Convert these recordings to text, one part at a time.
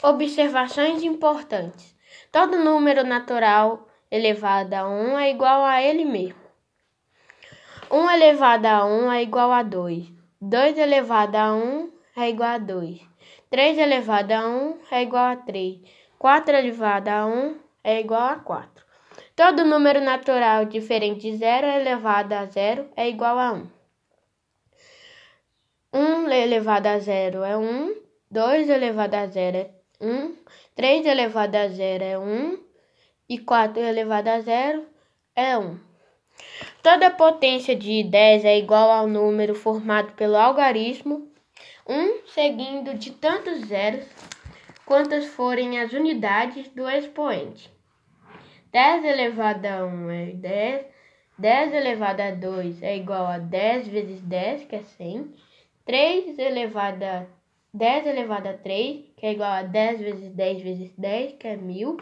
Observações importantes: todo número natural elevado a 1 é igual a ele mesmo. 1 elevado a 1 é igual a 2. 2 elevado a 1 é igual a 2. 3 elevado a 1 é igual a 3. 4 elevado a 1 é igual a 4. Todo número natural diferente de zero elevado a zero é igual a 1. 1 elevado a zero é 1. 2 elevado a zero é 1, 3 elevado a zero é 1 e 4 elevado a zero é 1. Toda potência de 10 é igual ao número formado pelo algarismo 1 seguindo de tantos zeros quantas forem as unidades do expoente. 10 elevado a 1 é 10, 10 elevado a 2 é igual a 10 vezes 10, que é 100, 3 elevado a 10 elevado a 3, que é igual a 10 vezes 10 vezes 10, que é 1000,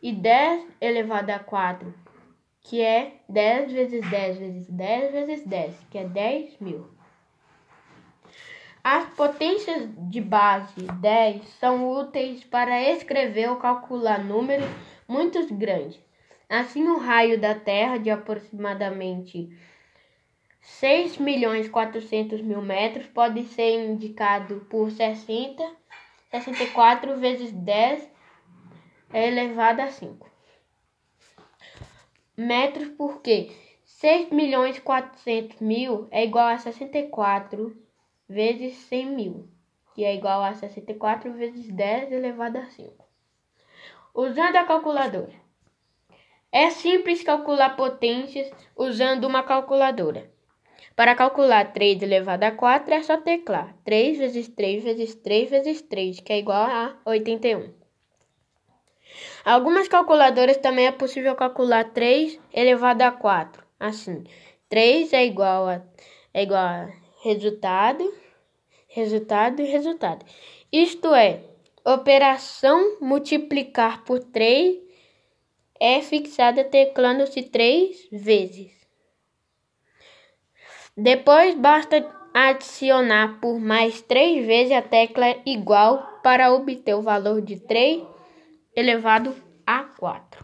e 10 elevado a 4, que é 10 vezes 10 vezes 10 vezes 10, que é 10 mil. As potências de base 10 são úteis para escrever ou calcular números muito grandes. Assim, o raio da Terra de aproximadamente 6 milhões 400 mil metros pode ser indicado por 60, 64 vezes 10 é elevado a 5 metros, porque 6 milhões 400 mil é igual a 64 vezes 100 mil, que é igual a 64 vezes 10 elevado a 5. Usando a calculadora. É simples calcular potências usando uma calculadora. Para calcular 3 elevado a 4 é só teclar 3 vezes 3 vezes 3 vezes 3, que é igual a 81. Algumas calculadoras também é possível calcular 3 elevado a 4. Assim, 3 é igual a, é igual a resultado, resultado e resultado. Isto é, operação multiplicar por 3 é fixada teclando-se 3 vezes. Depois basta adicionar por mais três vezes a tecla igual para obter o valor de 3 elevado a 4.